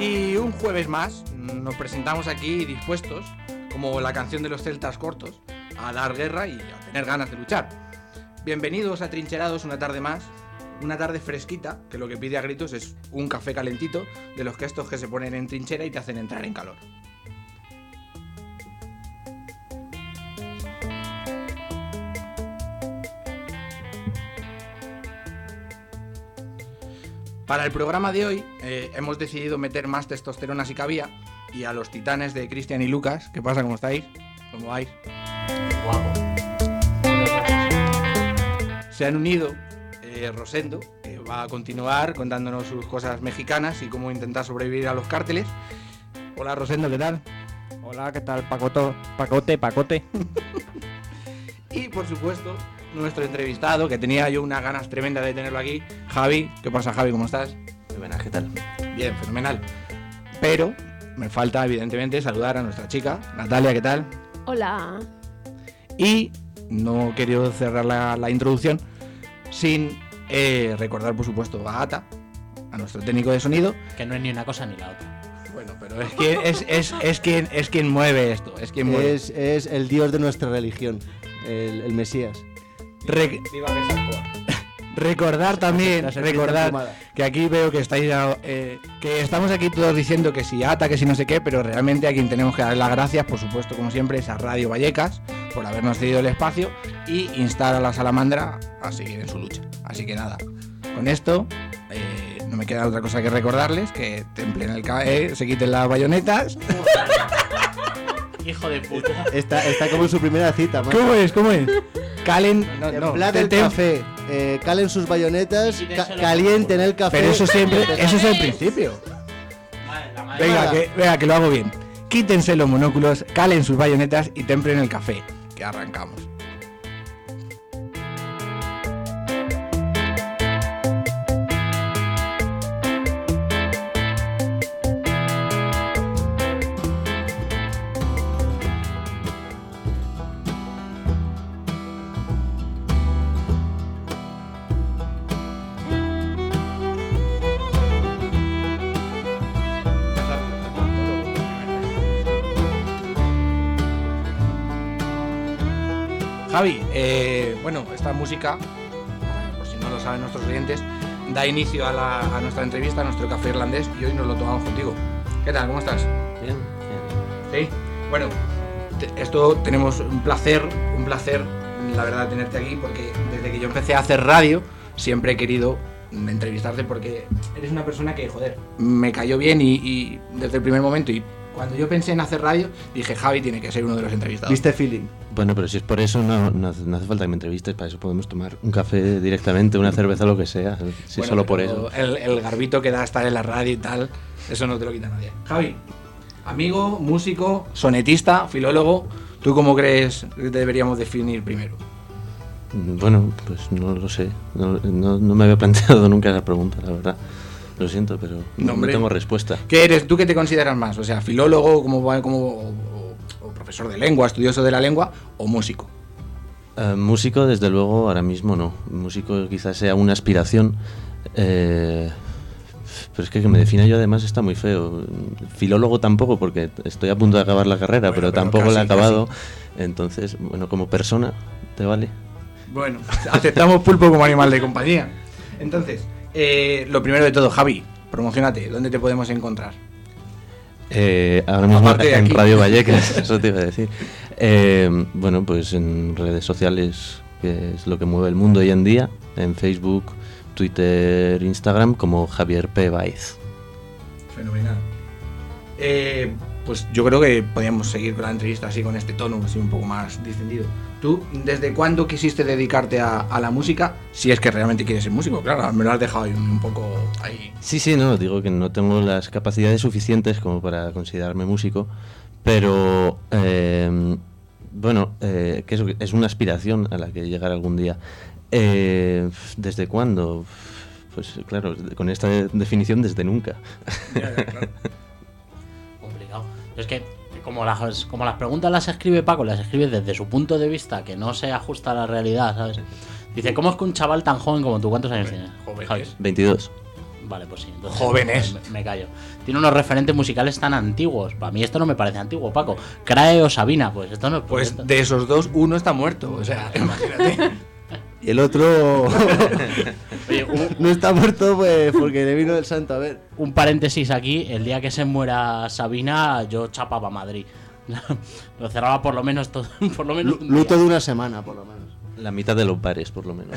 Y un jueves más nos presentamos aquí dispuestos, como la canción de los celtas cortos, a dar guerra y a tener ganas de luchar. Bienvenidos a Trincherados una tarde más, una tarde fresquita, que lo que pide a gritos es un café calentito, de los que estos que se ponen en trinchera y te hacen entrar en calor. Para el programa de hoy eh, hemos decidido meter más testosterona si cabía y a los titanes de Cristian y Lucas. ¿Qué pasa? ¿Cómo estáis? ¿Cómo vais? Se han unido eh, Rosendo, que va a continuar contándonos sus cosas mexicanas y cómo intentar sobrevivir a los cárteles. Hola Rosendo, ¿qué tal? Hola, ¿qué tal? Pacoto, pacote, pacote. Y por supuesto, nuestro entrevistado, que tenía yo unas ganas tremendas de tenerlo aquí, Javi. ¿Qué pasa, Javi? ¿Cómo estás? Muy buenas, ¿qué tal? Bien, fenomenal. Pero me falta, evidentemente, saludar a nuestra chica, Natalia, ¿qué tal? Hola. Y no quiero cerrar la, la introducción sin eh, recordar, por supuesto, a Ata, a nuestro técnico de sonido. Que no es ni una cosa ni la otra. Bueno, pero es quien, es, es, es quien, es quien mueve esto, es quien mueve. Es, es el dios de nuestra religión, el, el Mesías. Re- recordar también, recordar que aquí veo que estáis, eh, que estamos aquí todos diciendo que si ata, que si no sé qué, pero realmente a quien tenemos que dar las gracias, por supuesto, como siempre, es a Radio Vallecas por habernos cedido el espacio y instar a la salamandra a seguir en su lucha. Así que nada, con esto eh, no me queda otra cosa que recordarles que templen el eh, se quiten las bayonetas. Hijo de puta. Está, está como en su primera cita, macho. ¿Cómo es? ¿Cómo es? Calen, no, no, Templad te- el tem- café, eh, calen sus bayonetas, ca- calienten el café. Pero eso siempre, eso es el principio. Venga. que, venga, que lo hago bien. Quítense los monóculos, calen sus bayonetas y templen el café. Que arrancamos. Javi, eh, bueno, esta música, por si no lo saben nuestros oyentes, da inicio a, la- a nuestra entrevista, a nuestro café irlandés y hoy nos lo tomamos contigo. ¿Qué tal? ¿Cómo estás? Bien, Sí. Bueno, te- esto tenemos un placer, un placer, la verdad, tenerte aquí porque desde que yo empecé a hacer radio siempre he querido entrevistarte porque eres una persona que, joder, me cayó bien y, y desde el primer momento y cuando yo pensé en hacer radio dije Javi tiene que ser uno de los entrevistados. ¿Viste feeling? Bueno, pero si es por eso, no, no, hace, no hace falta que me entrevistes, para eso podemos tomar un café directamente, una cerveza, lo que sea. Si Bueno, solo por eso. El, el garbito que da estar en la radio y tal, eso no te lo quita nadie. Javi, amigo, músico, sonetista, filólogo, ¿tú cómo crees que deberíamos definir primero? Bueno, pues no lo sé. No, me había planteado nunca esa pregunta, la verdad. Lo siento, pero No, no, tengo respuesta. ¿Qué eres? ¿Tú qué te consideras más? O sea, filólogo, como, como profesor de lengua, estudioso de la lengua, o músico. Eh, músico, desde luego, ahora mismo no. Músico quizás sea una aspiración. eh, pero es que que me defina yo además está muy feo. Filólogo tampoco, porque estoy a punto de acabar la carrera, Bueno, pero, pero tampoco la he casi, acabado. Entonces, bueno, como persona, ¿te vale? Bueno, aceptamos pulpo como animal de compañía. Entonces, eh, lo primero de todo, Javi, promocionate, ¿dónde te podemos encontrar? Eh, ahora mismo en aquí. Radio Vallecas, eso te iba a decir. Eh, bueno, pues en redes sociales, que es lo que mueve el mundo hoy en día, en Facebook, Twitter, Instagram, como Javier P. Baez. Fenomenal. Eh, pues yo creo que podríamos seguir con la entrevista así, con este tono, así un poco más distendido. ¿Tú desde cuándo quisiste dedicarte a, a la música? Si es que realmente quieres ser músico, claro, me lo has dejado ahí un, poco ahí. Sí, sí, no, digo que no tengo las capacidades suficientes como para considerarme músico, pero eh, bueno, eh, que es, es una aspiración a la que llegar algún día. Eh, ¿Desde cuándo? Pues claro, con esta definición desde nunca. Complicado. Es que, como las, como las preguntas las escribe Paco, las escribe desde su punto de vista, que no se ajusta a la realidad, ¿sabes? Dice, ¿cómo es que un chaval tan joven como tú, cuántos años tienes? Javi? 22. Vale, pues sí. entonces Jóvenes. Me, me callo. Tiene unos referentes musicales tan antiguos. Para mí esto no me parece antiguo, Paco. Crae o Sabina, pues esto no Pues esto- de esos dos, uno está muerto. O sea, imagínate. Y el otro Oye, un, no está muerto pues porque le vino el santo a ver. un paréntesis aquí. El día que se muera Sabina, yo chapaba a Madrid. Lo cerraba por lo menos todo. Por lo menos un. Luto de una semana, por lo menos. La mitad de los bares, por lo menos.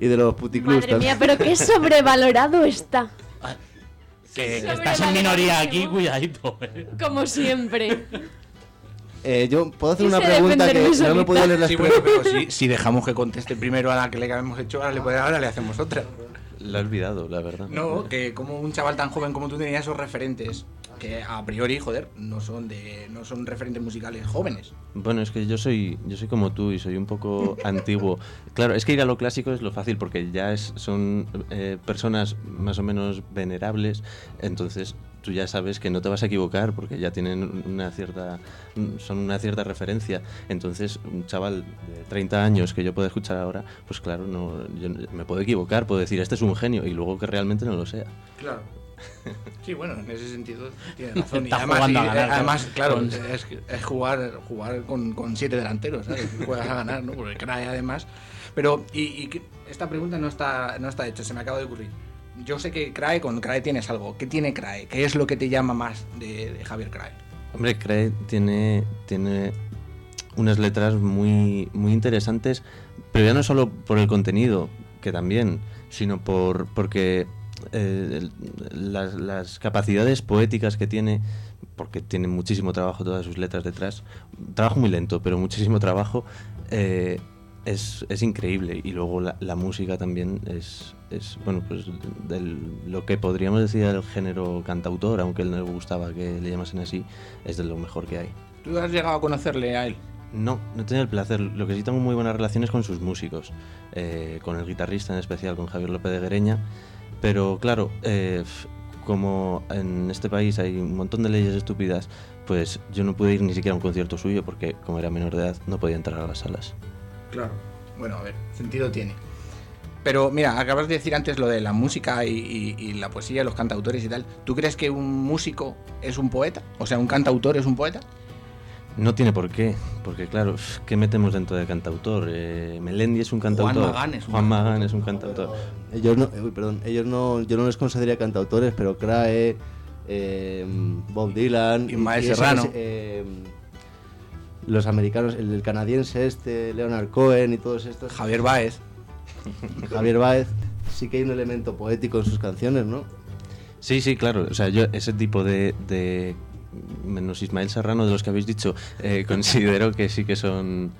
Y de los puticlubs Madre también. mía, pero qué sobrevalorado está. Que, que estás en minoría aquí, cuidadito. eh. Como siempre. Eh, yo puedo hacer una pregunta que no me puedo leer las Sí, bueno, pero si, si dejamos que conteste primero a la que le hemos hecho, ahora le, puede- ahora le hacemos otra. La he olvidado, la verdad. No, que como un chaval tan joven como tú tenías esos referentes, que a priori, joder, no son de no son referentes musicales jóvenes. Bueno, es que yo soy, yo soy como tú y soy un poco antiguo. Claro, es que ir a lo clásico es lo fácil porque ya es, son eh, personas más o menos venerables, entonces tú ya sabes que no te vas a equivocar porque ya tienen una cierta, son una cierta referencia. Entonces, un chaval de 30 años que yo pueda escuchar ahora, pues claro, no, yo me puedo equivocar, puedo decir, este es un genio y luego que realmente no lo sea. Claro. Sí, bueno, en ese sentido tiene razón. Y además, jugando a y, ganar, además, claro, con- es, es jugar, jugar con, con siete delanteros, ¿sabes? Juegas a ganar, ¿no? Porque CRAE además. Pero, y, y esta pregunta no está, no está hecha, se me acaba de ocurrir. Yo sé que CRAE, con CRAE tienes algo. ¿Qué tiene CRAE? ¿Qué es lo que te llama más de, Javier CRAE? Hombre, Craig tiene, tiene unas letras muy, muy interesantes, pero ya no solo por el contenido, que también, sino por porque eh, las, las capacidades poéticas que tiene, porque tiene muchísimo trabajo todas sus letras detrás, trabajo muy lento, pero muchísimo trabajo, eh, es, es increíble. Y luego la, la música también es, es bueno, pues del, lo que podríamos decir del género cantautor, aunque él no le gustaba que le llamasen así, es de lo mejor que hay. ¿Tú has llegado a conocerle a él? No, no he tenido el placer. Lo que sí tengo muy buenas relaciones con sus músicos, eh, con el guitarrista en especial, con Javier López de Guereña. Pero claro, eh, como en este país hay un montón de leyes estúpidas, pues yo no pude ir ni siquiera a un concierto suyo porque como era menor de edad no podía entrar a las salas. Claro. Bueno, a ver, sentido tiene. Pero mira, acabas de decir antes lo de la música y, y- y la poesía, los cantautores y tal. ¿Tú crees que un músico es un poeta? O sea, un cantautor es un poeta. No tiene por qué, porque claro, ¿qué metemos dentro de cantautor? Eh, Melendi es un cantautor. Magán es un Juan Magán es un cantautor. Ellos no, uy, perdón, ellos no, yo no les consideraría cantautores, pero Crae, eh, Bob Dylan, Ismael Serrano. eh, los americanos, el, canadiense este, Leonard Cohen y todos estos, Javier Baez. Javier Baez, sí que hay un elemento poético en sus canciones, ¿no? Sí, sí, claro. O sea, yo ese tipo de, de- menos Ismael Serrano de los que habéis dicho, eh, considero que sí que son,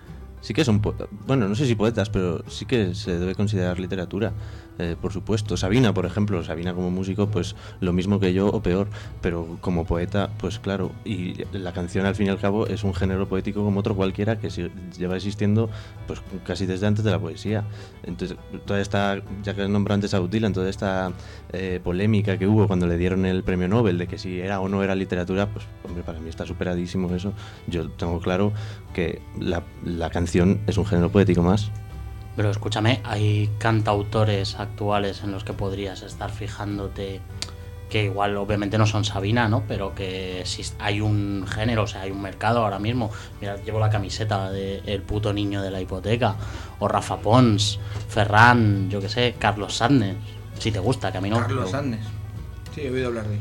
sí que son, bueno, no sé si poetas, pero sí que se debe considerar literatura, eh, por supuesto. Sabina, por ejemplo, Sabina como músico, pues lo mismo que yo o peor, pero como poeta, pues claro. Y la canción al fin y al cabo es un género poético como otro cualquiera que lleva existiendo, pues casi desde antes de la poesía. Entonces, toda esta, ya que nombré antes a Dylan, toda esta eh, polémica que hubo cuando le dieron el premio Nobel de que si era o no era literatura, pues hombre, para mí está superadísimo eso. Yo tengo claro que la, la canción es un género poético más. Pero escúchame, hay cantautores actuales en los que podrías estar fijándote que igual obviamente no son Sabina, ¿no? Pero que si hay un género, o sea, hay un mercado ahora mismo. Mira, llevo la camiseta de El puto niño de la hipoteca. O Rafa Pons, Ferran, yo que sé, Carlos Sadness. Si te gusta, que a mí no. Carlos pero- Sández. Sí, he oído hablar de él.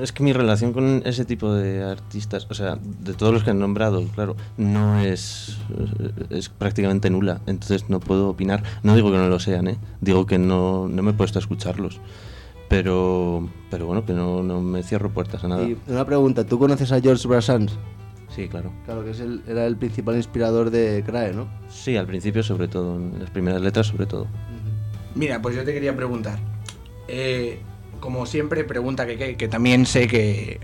Es que mi relación con ese tipo de artistas, o sea, de todos los que han nombrado, claro, no es, es prácticamente nula. Entonces no puedo opinar. No digo que no lo sean, ¿eh? Digo que no, no me he puesto a escucharlos. Pero, pero bueno, que no, no me cierro puertas a nada. Y una pregunta, ¿tú conoces a George Brassens? Sí, claro. Claro, que es el- era el principal inspirador de Crae, ¿no? Sí, al principio sobre todo, en las primeras letras sobre todo. Mira, pues yo te quería preguntar. eh, como siempre, pregunta que, que también sé que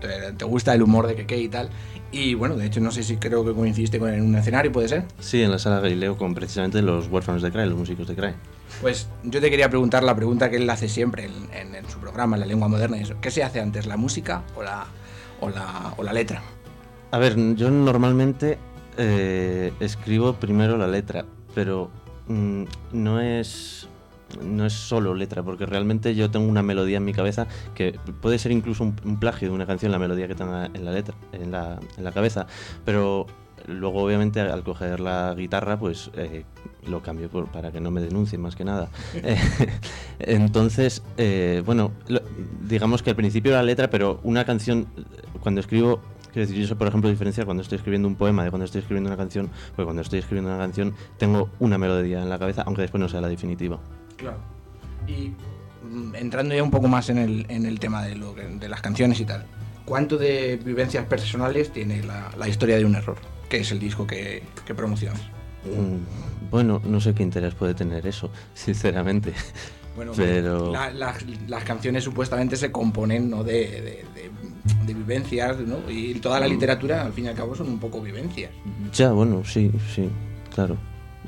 te, te gusta el humor de Keke y tal. Y bueno, de hecho, no sé si creo que coincidiste con en un escenario, ¿puede ser? Sí, en la sala Galileo con precisamente los huérfanos de Crae, los músicos de Crae. Pues yo te quería preguntar la pregunta que él hace siempre en, en- en su programa, en la lengua moderna. y eso. ¿Qué se hace antes, la música o la, o la, o la letra? A ver, yo normalmente eh, escribo primero la letra, pero mm, no es no es solo letra, porque realmente yo tengo una melodía en mi cabeza que puede ser incluso un, un plagio de una canción, la melodía que tengo en la letra, en la, en la cabeza, pero luego obviamente al coger la guitarra pues eh, lo cambio por- para que no me denuncie más que nada. Eh, entonces, eh, bueno, lo- digamos que al principio la letra, pero una canción, cuando escribo, quiero decir, yo sé, por ejemplo, diferenciar cuando estoy escribiendo un poema de cuando estoy escribiendo una canción, porque cuando estoy escribiendo una canción tengo una melodía en la cabeza, aunque después no sea la definitiva. Claro. Y mm, entrando ya un poco más en el, en el tema de, lo que- de las canciones y tal, ¿cuánto de vivencias personales tiene la, la historia de un error? Que es el disco que, que promocionas. Mm, Bueno, no sé qué interés puede tener eso, sinceramente. Bueno, Pero- la- la- las canciones supuestamente se componen ¿no? de, de- de- de vivencias, ¿no? Y toda la Mm. literatura, al fin y al cabo, son un poco vivencias. Ya, bueno, sí, sí, claro.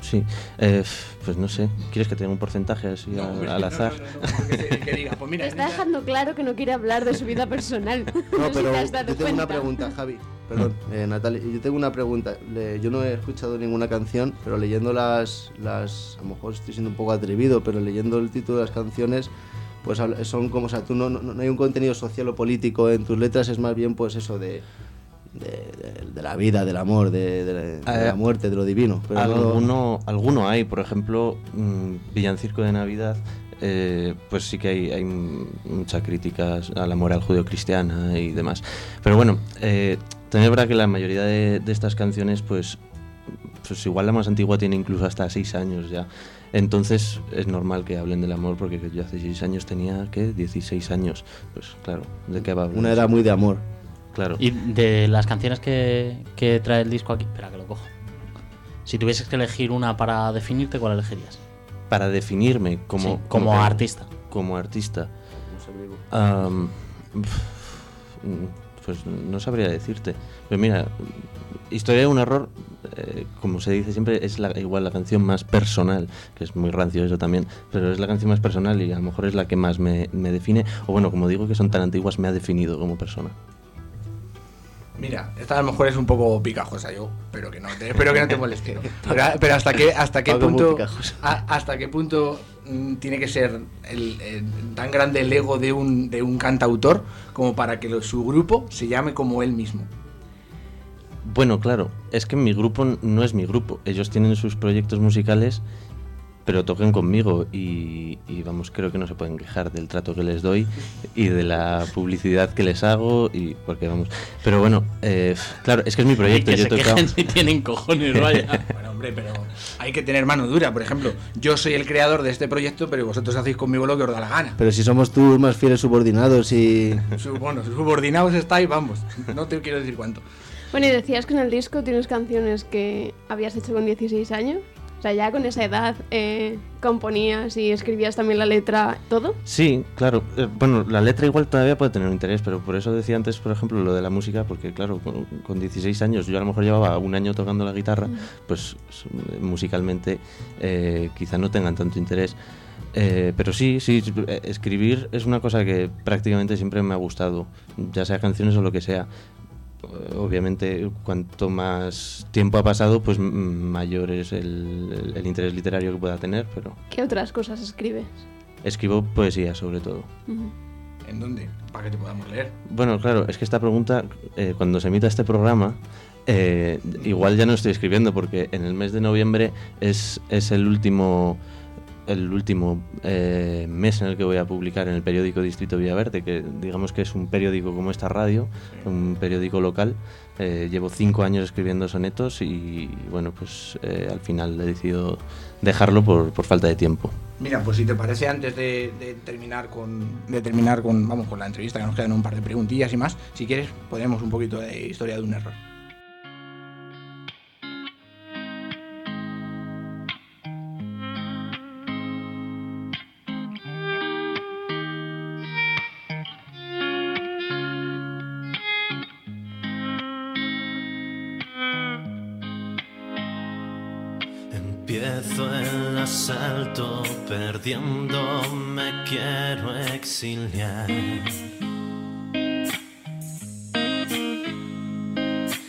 Sí, Eh, pues no sé, ¿quieres que te dé un porcentaje así No, al, hombre, al no, azar? no, no, no, pues Está dejando claro que no quiere hablar de su vida personal. No, si pero te has yo tengo una cuenta. pregunta, Javi. Perdón, eh, Natalia. Yo tengo una pregunta. Le- yo no he escuchado ninguna canción, pero leyendo las, las. A lo mejor estoy siendo un poco atrevido, pero leyendo el título de las canciones, pues son como. O sea, tú no, no, no hay un contenido social o político en tus letras, es más bien, pues eso de. De, de- de la vida, del amor, de, de- de la muerte, de lo divino. Pero no- Alguno, alguno hay, por ejemplo, mm, Villancirco de Navidad, eh, pues sí que hay, hay m- muchas críticas a la moral judeo-cristiana y demás. Pero bueno, eh, también es verdad que la mayoría de, de estas canciones, pues, pues igual la más antigua tiene incluso hasta seis años ya. Entonces es normal que hablen del amor porque yo hace seis años tenía, ¿qué? 16 años. Pues claro, ¿de qué va a hablar? una era muy de amor. Claro. Y de las canciones que, que trae el disco aquí, espera que lo cojo. Si tuvieses que elegir una para definirte, ¿cuál elegirías? Para definirme como, Sí, como que- artista. Como artista. Pues no sabría decirte. Pero mira, Historia de un error, eh, como se dice siempre, es la, igual la canción más personal, que es muy rancio eso también, pero es la canción más personal y a lo mejor es la que más me, me define, o bueno, como digo que son tan antiguas, me ha definido como persona. Mira, esta a lo mejor es un poco picajosa yo, pero que no te, espero que no te moleste. Pero, pero hasta qué hasta qué punto a- hasta qué punto mm, tiene que ser el, el- tan grande el ego de un de un cantautor como para que lo- su grupo se llame como él mismo. Bueno, claro, es que mi grupo no es mi grupo. Ellos tienen sus proyectos musicales, pero tocan conmigo y, y, vamos, creo que no se pueden quejar del trato que les doy y de la publicidad que les hago y porque vamos. Pero bueno, eh, claro, es que es mi proyecto. y que Yo se he tocado. quejen si tienen cojones, vaya. Bueno, hombre, pero hay que tener mano dura. Por ejemplo, yo soy el creador de este proyecto, pero vosotros hacéis conmigo lo que os da la gana. Pero si somos tus más fieles subordinados y. Bueno, subordinados estáis, vamos. No te quiero decir cuánto. Bueno, y decías que en el disco tienes canciones que habías hecho con 16 años. O sea, ya con esa edad eh, componías y escribías también la letra, todo. Sí, claro. Eh, bueno, la letra igual todavía puede tener un interés, pero por eso decía antes, por ejemplo, lo de la música, porque claro, con, con 16 años, yo a lo mejor llevaba un año tocando la guitarra, pues s- musicalmente eh, quizá no tengan tanto interés. Eh, pero sí, sí, eh, escribir es una cosa que prácticamente siempre me ha gustado, ya sea canciones o lo que sea. Eh, Obviamente, cuanto más tiempo ha pasado, pues mayor es el- el- el interés literario que pueda tener, pero ¿Qué otras cosas escribes? escribo poesía sobre todo. Ujú. ¿En dónde? Para que te podamos leer. Bueno, claro, es que esta pregunta, eh, cuando se emita este programa, eh, igual ya no estoy escribiendo porque en el mes de noviembre es, es el último el último eh, mes en el que voy a publicar en el periódico Distrito Villaverde, que digamos que es un periódico como esta radio, un periódico local. Eh, llevo cinco años escribiendo sonetos y bueno, pues eh, al final he decidido dejarlo por, falta de tiempo. Mira, pues si te parece, antes de, de terminar con de terminar con vamos con la entrevista, que nos quedan un par de preguntillas y más, si quieres, ponemos un poquito de historia de un error. Perdiendo me quiero exiliar.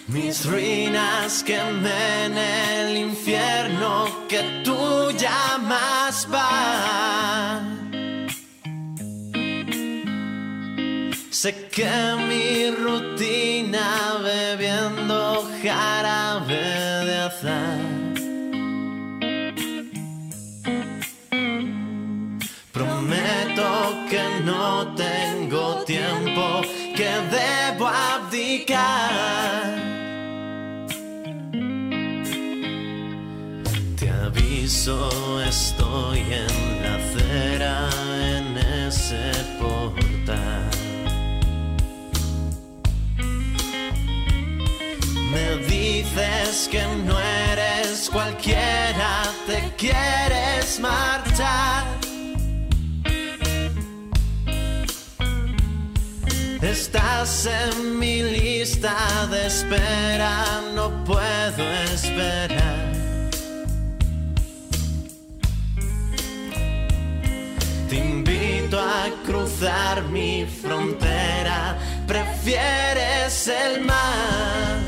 Mis ruinas quemen el infierno que tú llamas va. Sé que mi rutina Te aviso, estoy en la acera, en ese portal. Me dices que no eres cualquiera, te quieres marchar. Estás en mi lista de espera, no puedo esperar. Te invito a cruzar mi frontera, prefieres el mar.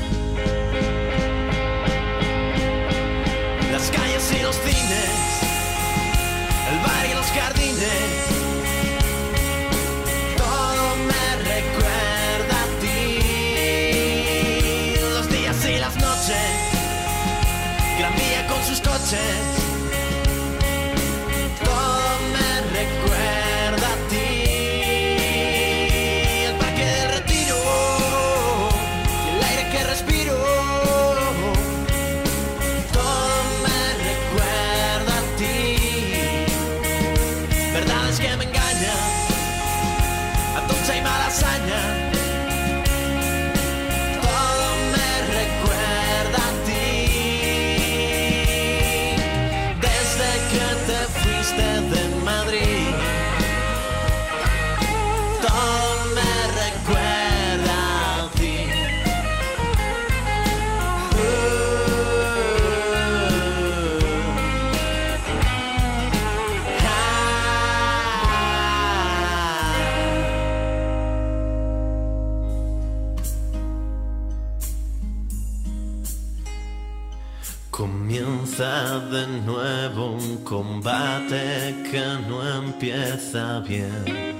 Nuevo un combate que no empieza bien.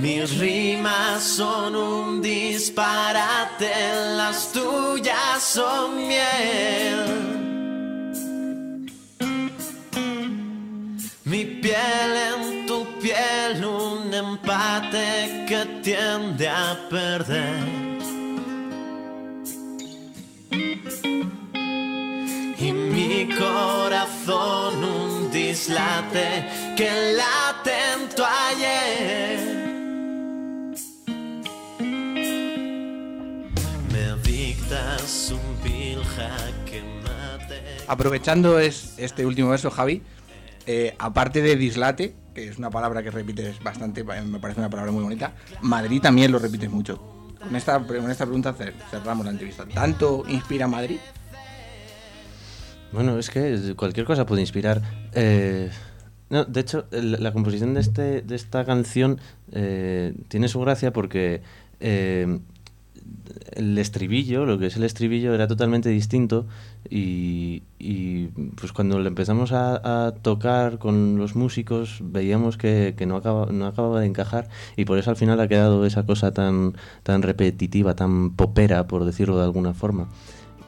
Mis rimas son un disparate, las tuyas son miel. Mi piel en tu piel, un empate que tiende a perder. Corazón un dislate que late en tu ayer. Me dictas un vil jaque mate. Aprovechando es, este último verso, Javi, eh, aparte de dislate, que es una palabra que repites bastante, me parece una palabra muy bonita, Madrid también lo repites mucho. Con esta, con esta pregunta cer- cerramos la entrevista. ¿Tanto inspira Madrid? Bueno, es que cualquier cosa puede inspirar. Eh, de hecho, la composición de, este, de esta canción eh, tiene su gracia porque eh, el estribillo, lo que es el estribillo, era totalmente distinto y, pues cuando lo empezamos a, a tocar con los músicos veíamos que, que no, acaba, no acababa de encajar y por eso al final ha quedado esa cosa tan, tan repetitiva, tan popera, por decirlo de alguna forma.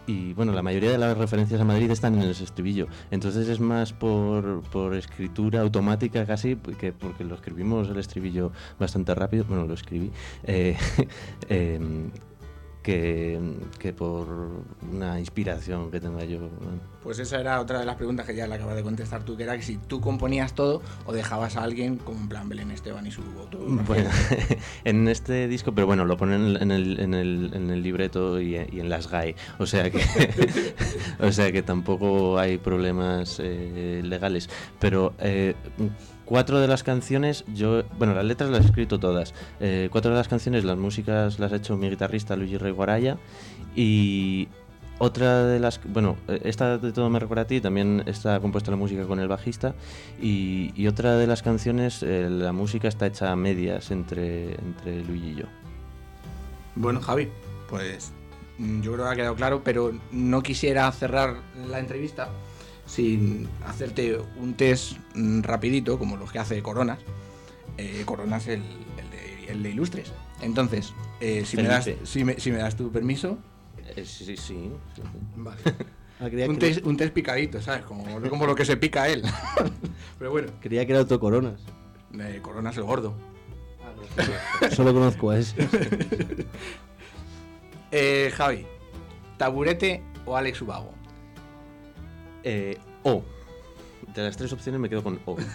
Y bueno, la mayoría de las referencias a Madrid están en el estribillo. Entonces es más por, por escritura automática casi, que porque lo escribimos el estribillo bastante rápido. Bueno, lo escribí. eh, em, que, que por una inspiración que tenga yo. Pues esa era otra de las preguntas que ya le acabas de contestar tú, que era que si tú componías todo o dejabas a alguien como en plan Belén Esteban y su autobiografía. Bueno, en este disco, pero bueno, lo ponen en el, en el, en el libreto y, y en las GAE, o sea que, o sea que tampoco hay problemas eh, legales. Pero eh, cuatro de las canciones, yo, bueno, las letras las he escrito todas. Eh, cuatro de las canciones, las músicas las ha hecho mi guitarrista Luigi Rey Guaraya y otra de las, bueno, eh, esta de todo me recuerda a ti, también está compuesta la música con el bajista y, otra de las canciones, eh, la música está hecha a medias entre, entre Luigi y yo. Bueno, Javi, pues mm, yo creo que ha quedado claro, pero no quisiera cerrar la entrevista sin hacerte un test mm, rapidito, como los que hace Coronas. Eh, Coronas el, el de, el de Ilustres. Entonces, eh, si, me das, si, me, si me das tu permiso, Eh, sí, sí, vale. Ah, un, test, un test picadito, ¿sabes? Como, como lo que se pica él. pero bueno, creía que era autocoronas. eh, Coronas el gordo. Solo conozco a ese. Eh, Javi, ¿taburete o Alex Ubago? Eh, O. De las tres opciones me quedo con O.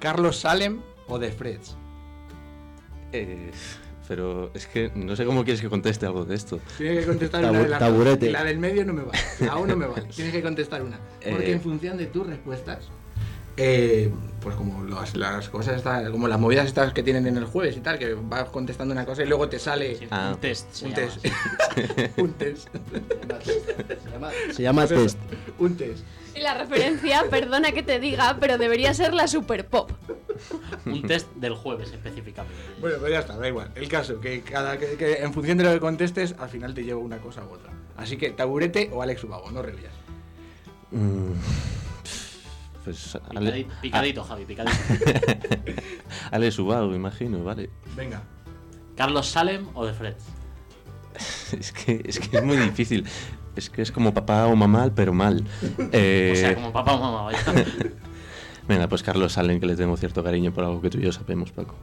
¿Carlos Salem o The Freds? Eh, pero es que no sé cómo quieres que conteste algo de esto. Tienes que contestar Tabu- una de las taburete. La del medio no me vale. O no me vale. Tienes que contestar una. Porque Eh. en función de tus respuestas, eh, pues como las, las cosas estas, como las movidas estas que tienen en el jueves y tal, que vas contestando una cosa y luego te sale Sí, Ah. un test. se un llama test. un test. Se llama, se llama test. Un test. Y la referencia, perdona que te diga, pero debería ser la super pop. Un test del jueves específicamente. Bueno, pues ya está, da igual. El caso, que cada que, que en función de lo que contestes, al final te lleva una cosa u otra. Así que, taburete o Alex Ubago, no revías. Mm, Pues Ale, Picadito, Javi, picadito. Ale Subago, imagino, vale. Venga. ¿Carlos Salem o de Fred? Es que, es que es muy difícil. Es que es como papá o mamá, pero mal. Eh, O sea, como papá o mamá, vaya. Venga, pues Carlos Salen, que le tengo cierto cariño por algo que tú y yo sabemos, Paco.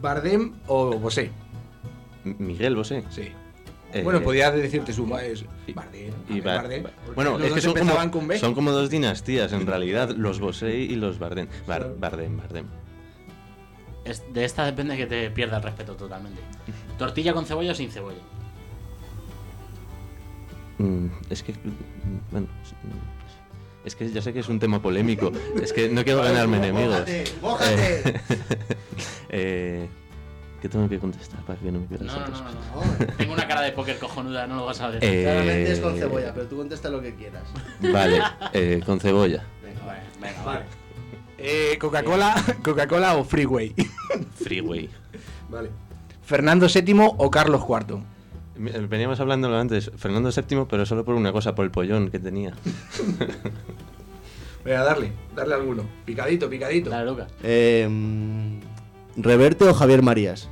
¿Bardem o Bosé? M- Miguel, vos sé. Sí. Eh, bueno, podías decirte su es y- Bardem. y Bardem, bueno, es que son como, empezaban con B. son como dos dinastías, en realidad, los Bosé y los Bardem. Bar- Bardem, Bardem. Es- de esta depende que te pierda el respeto totalmente. ¿Tortilla con cebolla o sin cebolla? Mm, es que. Bueno. es- que ya sé que es un tema polémico. Es que no quiero ganarme enemigos. Eh, eh, ¿Qué tengo que contestar para que no me pierdas No, no, el no, no, no. Tengo una cara de póker cojonuda, no lo vas a ver. Eh, Claramente es con cebolla, pero tú contesta lo que quieras. Vale, eh, con cebolla. Venga, Bueno, venga, vale. Eh, Coca-Cola Coca-Cola o Freeway. Freeway. vale. ¿Fernando VII o Carlos IV? Mi- Veníamos hablándolo antes, Fernando VII, pero solo por una cosa, por el pollón que tenía. Venga, darle, darle alguno. Picadito, picadito. Dale, Lucas. Eh, mm, ¿Reverte o Javier Marías?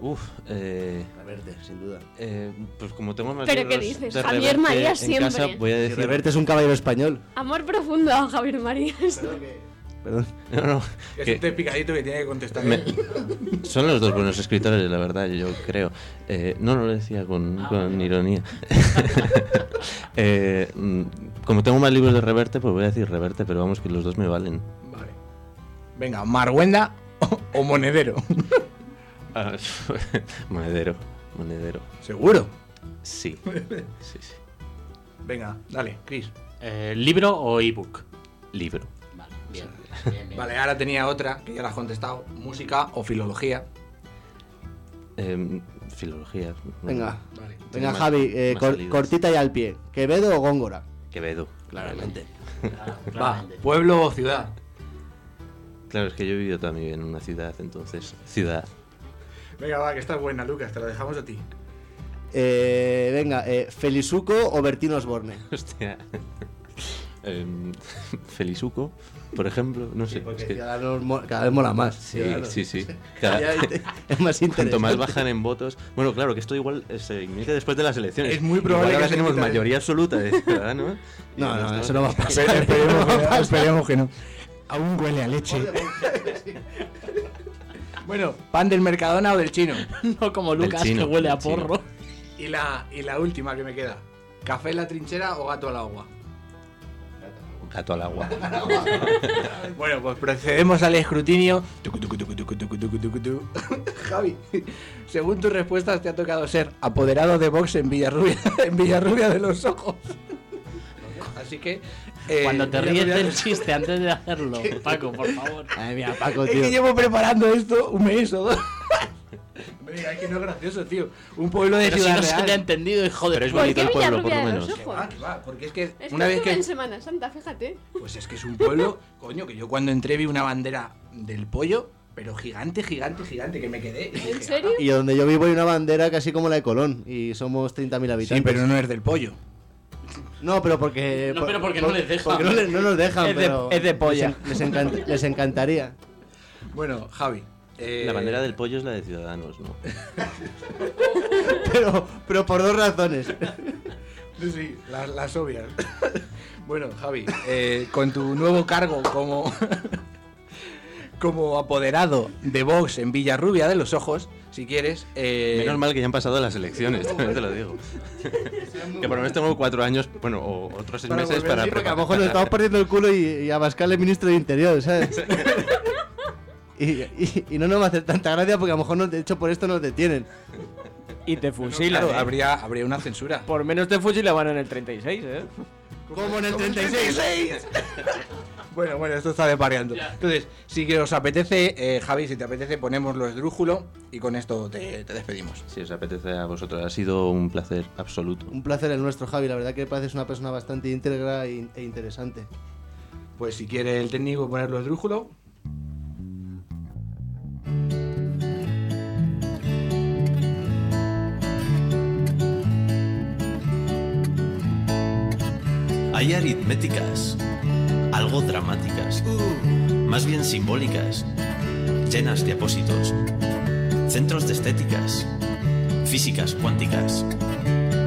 Uf, eh, Reverte, sin duda. eh, pues como tengo más ¿Pero libros qué dices? de Javier Reverte Marías en siempre. casa, voy a decir... Reverte es un caballero español. Amor profundo a Javier Marías. Perdón. No, no, Es que un test picadito que tiene que contestar. me- él. son los dos buenos escritores, la verdad, yo creo. Eh, no, no lo decía con, Ah, con ironía. Eh, mm, como tengo más libros de Reverte, pues voy a decir Reverte, pero vamos que los dos me valen. Vale. Venga, ¿Marguenda o, o Monedero? Ah, monedero, monedero. ¿Seguro? Sí, sí, sí. Venga, dale, Chris. Eh, ¿Libro o ebook? Libro. Vale, bien. bien, bien. Vale, ahora tenía otra que ya la has contestado. ¿Música o filología? Em, filología. Venga. Vale. Venga, más- Javi, eh, más cor- salidas. cortita y al pie. ¿Quevedo o Góngora? Quevedo. Claramente. Claro, Va, claramente. ¿pueblo o ciudad? Claro, es que yo he vivido también en una ciudad, entonces, ciudad. Venga, va, que estás buena, Lucas, te la dejamos a ti. Eh, venga, eh, ¿Felizuco o Bertino Osborne? Hostia. Em, Felizuco, por ejemplo, no sé. Porque es que- Ciudadanos mo- cada vez mola más. sí, sí, sí. Cada- es más interesante. cuanto más bajan en votos. Bueno, claro, que esto igual eh, se inicia después de las elecciones. Es muy probable Igual ahora que tenemos mayoría absoluta de ciudadanos. No, no, esto- eso no va a pasar. esperemos, esperemos que no. Aún huele a leche. bueno, ¿pan del Mercadona o del chino? No como Lucas, chino, que huele a porro. Y la, y la última que me queda. ¿Café en la trinchera o gato al agua? Gato al agua. Bueno, pues procedemos al escrutinio. Javi, según tus respuestas te ha tocado ser apoderado de Vox en Villarrubia, en Villarrubia de los Ojos. Así que... eh, Cuando te ríes del chiste antes de hacerlo, Paco, por favor. Ay, mira, Paco, Es tío. que llevo preparando esto un mes o dos. Mira, es que no es gracioso, tío. Un pueblo de Pero si Ciudad no se Real. te ha entendido, hijo de Pero es bonito el pueblo, por lo menos. Que va, que va, porque es que Es una que vez que... en Semana Santa, fíjate. Pues es que es un pueblo, coño, que yo cuando entré vi una bandera del pollo pero gigante, gigante, gigante, que me quedé. ¿En serio? Y donde yo vivo hay una bandera casi como la de Colón y somos 30.000 "Ah, habitantes. Sí, pero no es del pollo. No, pero porque. No, pero porque no les dejan. Porque no, le- no nos dejan, Es de- pero es de polla. Les, les encantaría. Bueno, Javi. eh, La bandera del pollo es la de Ciudadanos, ¿no? Pero, pero por dos razones. Sí, las, las obvias. bueno, Javi, eh, con tu nuevo cargo como, como apoderado de Vox en Villarrubia de los Ojos, si quieres. eh, Menos mal que ya han pasado las elecciones, también te lo digo. que por lo menos tengo cuatro años, bueno, o otros seis Para meses volver, para sí, porque a lo mejor nos estamos perdiendo el culo y, y a Bascal es ministro de Interior, ¿sabes? y, y- y no nos va a hacer tanta gracia porque a lo mejor nos- de hecho por esto nos detienen. Y te fusilan. claro, ¿eh? habría, habría una censura. Por menos te fusilaban en el 36, ¿eh? Como en el 36. Bueno, bueno, esto está desvariando. Entonces, si que os apetece, eh, Javi, si te apetece, ponemos lo esdrújulo y con esto te, te despedimos. Si os apetece a vosotros, ha sido un placer absoluto. Un placer el nuestro, Javi. La verdad que pareces una persona bastante íntegra e, e interesante. Pues si quiere el técnico poner lo esdrújulo. Hay aritméticas, algo dramáticas, más bien simbólicas, llenas de apósitos, centros de estéticas, físicas cuánticas,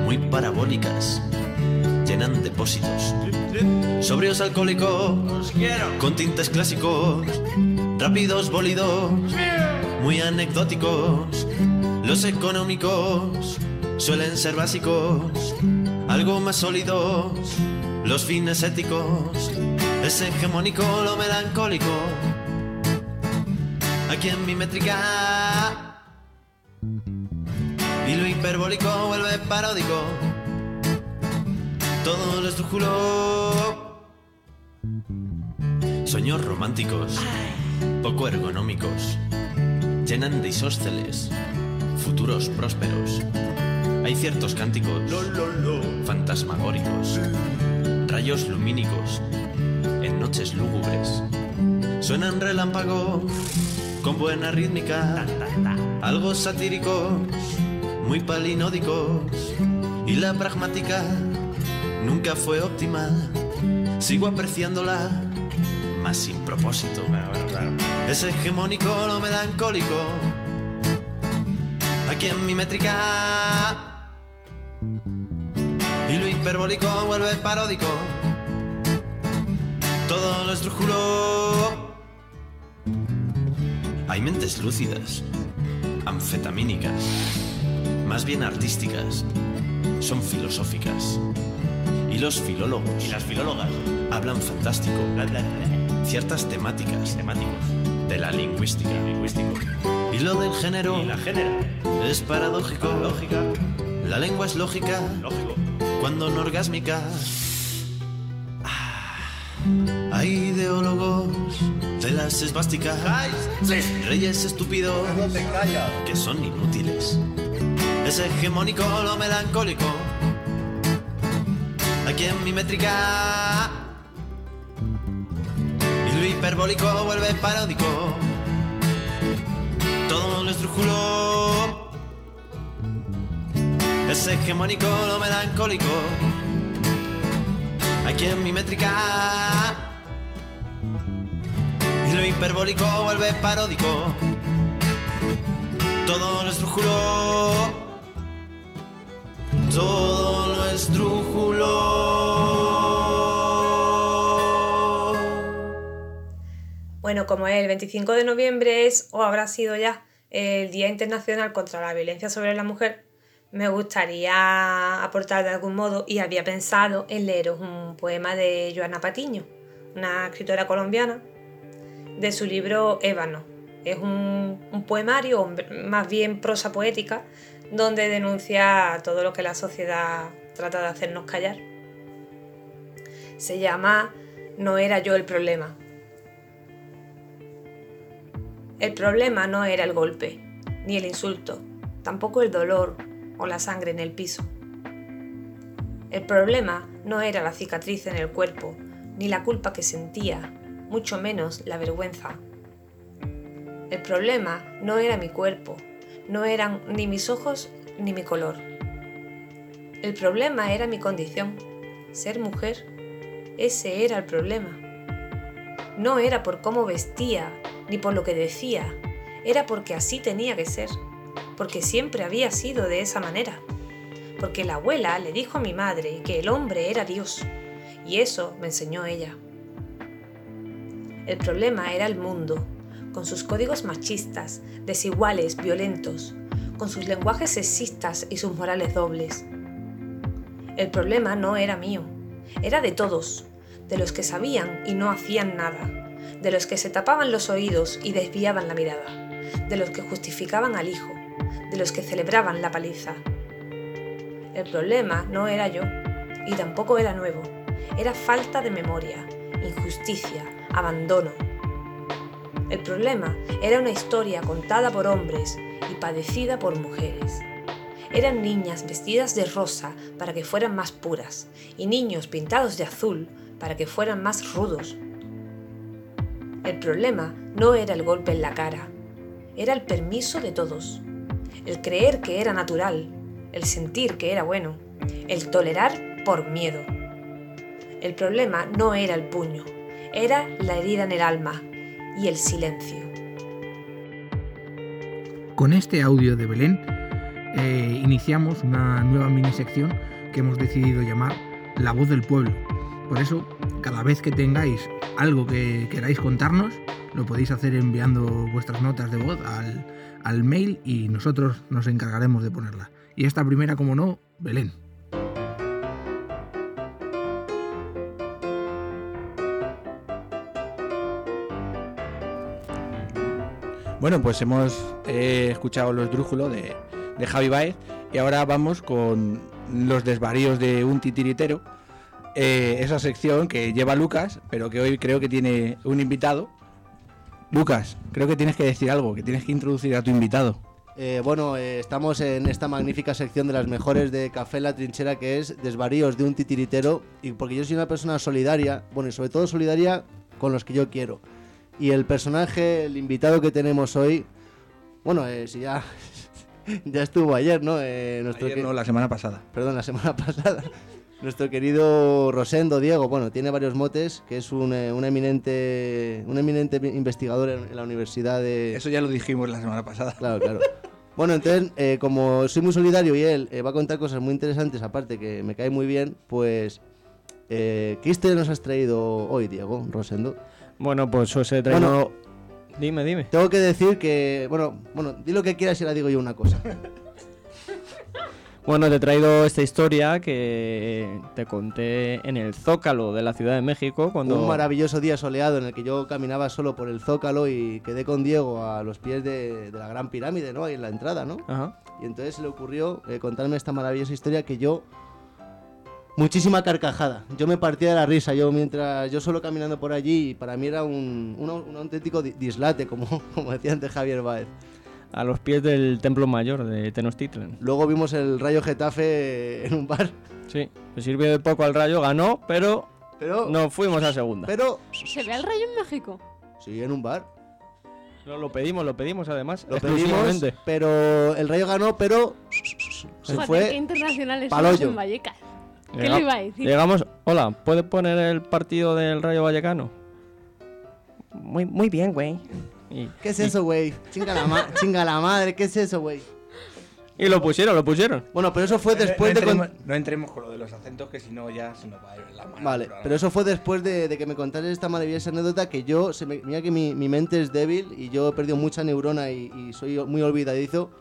muy parabólicas, llenan depósitos, sobrios alcohólicos, con tintes clásicos, rápidos bólidos, muy anecdóticos, los económicos suelen ser básicos, algo más sólidos, los fines éticos, es hegemónico lo melancólico, aquí en mi métrica, y lo hiperbólico vuelve paródico, todo lo estrújulo, sueños románticos, poco ergonómicos, llenan de isósceles, futuros prósperos. Hay ciertos cánticos fantasmagóricos, rayos lumínicos noches lúgubres. Suenan relámpagos con buena rítmica, algo satíricos, muy palinódicos. Y la pragmática nunca fue óptima, sigo apreciándola, más sin propósito. Es hegemónico lo melancólico, aquí en mi métrica. Y lo hiperbólico vuelve paródico. Todo lo esdrújulo. Hay mentes lúcidas, anfetamínicas, más bien artísticas, son filosóficas. Y los filólogos y las filólogas hablan fantástico, ciertas temáticas, temáticos de la lingüística, lingüístico. Y lo del género, la género es paradójico, lógica. La lengua es lógica, lógico. Cuando no orgásmica. Hay ideólogos de las esvásticas, reyes estúpidos que son inútiles. Es hegemónico lo melancólico. Aquí en mi métrica. Y lo hiperbólico vuelve paródico. Todo lo esdrújulo. Es hegemónico lo melancólico. Aquí en mi métrica. Y lo hiperbólico vuelve paródico. Todo lo esdrújulo. Todo lo esdrújulo. Bueno, como el 25 de noviembre es o habrá sido ya el Día Internacional contra la Violencia sobre la Mujer, me gustaría aportar de algún modo y había pensado en leeros un poema de Joana Patiño, una escritora colombiana, de su libro Ébano. Es un, un poemario, más bien prosa poética, donde denuncia todo lo que la sociedad trata de hacernos callar. Se llama No era yo el problema. El problema no era el golpe, ni el insulto, tampoco el dolor o la sangre en el piso. El problema no era la cicatriz en el cuerpo, ni la culpa que sentía, mucho menos la vergüenza. El problema no era mi cuerpo, no eran ni mis ojos ni mi color. El problema era mi condición, ser mujer. Ese era el problema. No era por cómo vestía, ni por lo que decía, era porque así tenía que ser, porque siempre había sido de esa manera, porque la abuela le dijo a mi madre que el hombre era Dios, y eso me enseñó ella. El problema era el mundo, con sus códigos machistas, desiguales, violentos, con sus lenguajes sexistas y sus morales dobles. El problema no era mío, era de todos, de los que sabían y no hacían nada, de los que se tapaban los oídos y desviaban la mirada, de los que justificaban al hijo, de los que celebraban la paliza. El problema no era yo, y tampoco era nuevo, era falta de memoria, injusticia, abandono. El problema era una historia contada por hombres y padecida por mujeres. Eran niñas vestidas de rosa para que fueran más puras y niños pintados de azul para que fueran más rudos. El problema no era el golpe en la cara, era el permiso de todos, el creer que era natural, el sentir que era bueno, el tolerar por miedo. El problema no era el puño, era la herida en el alma y el silencio. Con este audio de Belén eh, iniciamos una nueva mini sección que hemos decidido llamar La voz del pueblo. Por eso, cada vez que tengáis algo que queráis contarnos, lo podéis hacer enviando vuestras notas de voz al, al mail y nosotros nos encargaremos de ponerla. Y esta primera, como no, Belén. Bueno, pues hemos eh, escuchado los drújulos de, de Javi Baez y ahora vamos con los desvaríos de un titiritero. eh, esa sección que lleva Lucas, pero que hoy creo que tiene un invitado. Lucas, creo que tienes que decir algo, que tienes que introducir a tu invitado. Eh, bueno, eh, estamos en esta magnífica sección de las mejores de Café La Trinchera que es Desvaríos de un titiritero y porque yo soy una persona solidaria, bueno, y sobre todo solidaria con los que yo quiero. Y el personaje, el invitado que tenemos hoy, bueno, eh, si ya, ya estuvo ayer, ¿no? Eh, nuestro Ayer que- no, la semana pasada. perdón, la semana pasada. Nuestro querido Rosendo Diego, bueno, tiene varios motes, que es un, eh, un eminente, un eminente investigador en, en la Universidad de... Eso ya lo dijimos la semana pasada. Claro, claro. Bueno, entonces, eh, como soy muy solidario y él eh, va a contar cosas muy interesantes, aparte que me cae muy bien, pues... Eh, ¿Qué historia nos has traído hoy, Diego, Rosendo? Bueno, pues os he traído... Bueno. Dime, dime. Tengo que decir que... Bueno, bueno, di lo que quieras y ahora digo yo una cosa. Bueno, te he traído esta historia que te conté en el Zócalo de la Ciudad de México cuando... Un maravilloso día soleado en el que yo caminaba solo por el Zócalo y quedé con Diego a los pies de, de la Gran Pirámide, ¿no? Ahí en la entrada, ¿no? Ajá. Y entonces se le ocurrió eh, contarme esta maravillosa historia que yo... Muchísima carcajada. Yo me partía de la risa. Yo mientras yo solo caminando por allí, para mí era un, un, un auténtico di- dislate, como, como decía antes Javier Baez. A los pies del Templo Mayor de Tenochtitlan. Luego vimos el Rayo Getafe en un bar. Sí, le sirvió de poco al Rayo, ganó, pero Pero... no fuimos a segunda. Pero... ¿Se ve el rayo en México? Sí, en un bar. No, lo pedimos, lo pedimos además. Lo pedimos, exclusivamente. pero el Rayo ganó, pero... Se Joder, fue... qué internacionales en Vallecas. ¿Qué Llega- le iba a decir? Llegamos, hola, ¿puedes poner el partido del Rayo Vallecano? Muy, muy bien, güey. Y, ¿Qué es eso, güey? Chinga la, chinga la madre, ¿qué es eso, güey? y lo pusieron, lo pusieron. Bueno, pero eso fue después no, de... con- entremos, no entremos con lo de los acentos, que si no ya se nos va a ir la mano. Vale, pero eso fue después de, de que me contaras esta maravillosa anécdota que yo, se me, mira que mi, mi mente es débil y yo he perdido mucha neurona y, y soy muy olvidadizo,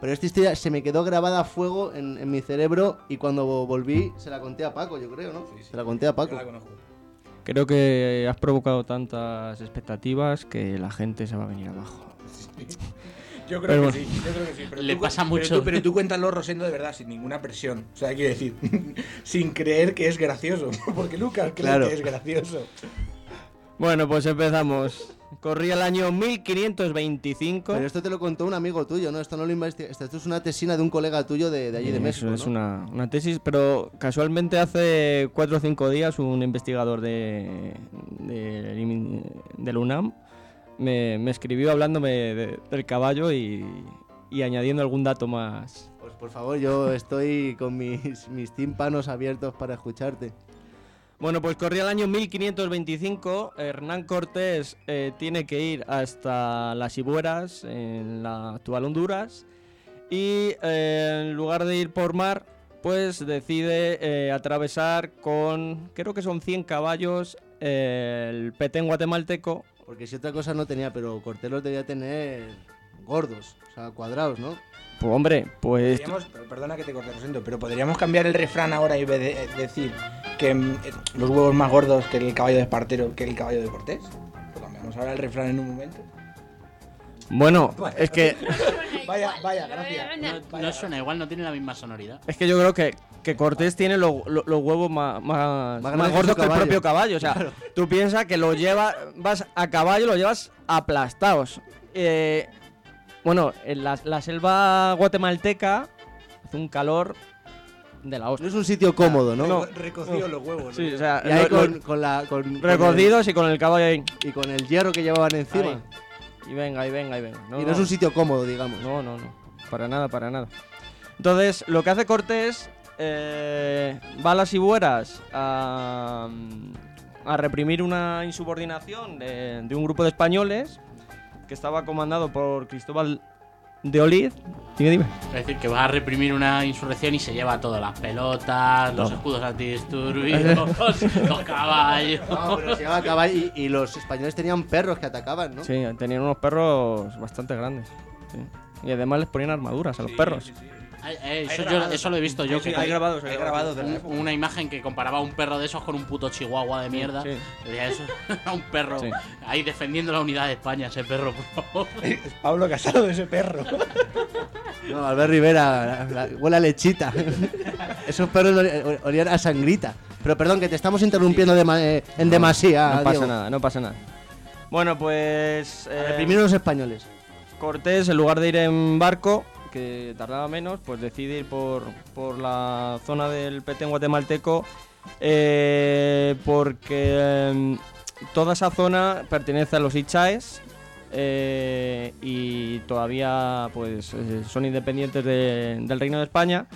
pero esta historia se me quedó grabada a fuego en, en mi cerebro y cuando volví se la conté a Paco, yo creo, ¿no? Sí, sí. Se la conté a Paco. Yo la conozco. Creo que has provocado tantas expectativas que la gente se va a venir abajo. Yo Pero creo que sí, yo creo que sí. Pero Le tú- pasa pero mucho. tú- Pero tú, cuéntalo, Rosendo, de verdad, sin ninguna presión. O sea, quiero decir, sin creer que es gracioso. Porque Lucas cree Claro. que es gracioso. Bueno, pues empezamos. Corría el año 1525. Pero esto te lo contó un amigo tuyo, ¿no? Esto no lo investigaste. Esto es una tesina de un colega tuyo de, de allí de México. es ¿no? una, una tesis, pero casualmente hace cuatro o cinco días un investigador de, de, del UNAM me, me escribió hablándome de- del caballo y, y añadiendo algún dato más. Pues por favor, yo estoy con mis, mis tímpanos abiertos para escucharte. Bueno, pues corría el año 1525. Hernán Cortés eh, tiene que ir hasta las Ibueras, en la actual Honduras. Y eh, en lugar de ir por mar, pues decide eh, atravesar con, creo que son 100 caballos, eh, el Petén guatemalteco. Porque si otra cosa no tenía, pero Cortés los debía tener gordos, o sea, cuadrados, ¿no? Pues hombre, pues... Podríamos- perdona que te corte, lo siento, pero podríamos cambiar el refrán ahora y de decir que mm, los huevos más gordos que el caballo de Espartero que el caballo de Cortés. Lo cambiamos ahora el refrán en un momento. Bueno, es que, Vaya, vaya, gracias. No, no suena igual, no tiene la misma sonoridad. es que yo creo que, que Cortés tiene lo- lo- los huevos más, más, Más gordos que el propio caballo. O sea, tú piensas que lo llevas, vas a caballo, lo llevas aplastados. Eh, bueno, en la, la selva guatemalteca hace un calor de la No hostia. es un sitio cómodo, ¿no? No. Recocido los huevos. Sí, o sea, Y ahí lo- lo- con, la, con, con recocidos y con el caballo ahí. y con el hierro que llevaban encima. Ahí. Y venga, y venga, y venga. y no es un sitio cómodo, digamos. No, no, no. Para nada, para nada. Entonces, lo que hace Cortés eh, va a las Ibueras a, a reprimir una insubordinación de, de un grupo de españoles que estaba comandado por Cristóbal de Olid. Dime, dime. Es decir, que va a reprimir una insurrección y se lleva todo, las pelotas, los No. escudos antidisturbios, los caballos. No, pero se llevaba caballo y, y los españoles tenían perros que atacaban, ¿no? Sí, tenían unos perros bastante grandes. sí. Y además les ponían armaduras a los perros. Eh, eso, yo- eso lo he visto yo. que hay grabados, hay grabados de la un- época. una imagen que comparaba a un perro de esos con un puto chihuahua de mierda. sí. Decía eso, a un perro Sí. ahí defendiendo la unidad de España, ese perro, por favor. Es Pablo Casado, ese perro. No, Albert Rivera, la, la- huele a lechita. Esos perros olían a sangrita. Pero perdón, que te estamos interrumpiendo dema- eh, en demasía. No pasa Diego. nada, no pasa nada. Bueno, pues. A eh, reprimir a los españoles. Cortés, en lugar de ir en barco, que tardaba menos, pues decide ir por, por la zona del Petén guatemalteco, eh, porque eh, toda esa zona pertenece a los Ichaes eh, y todavía pues son independientes de- del Reino de España.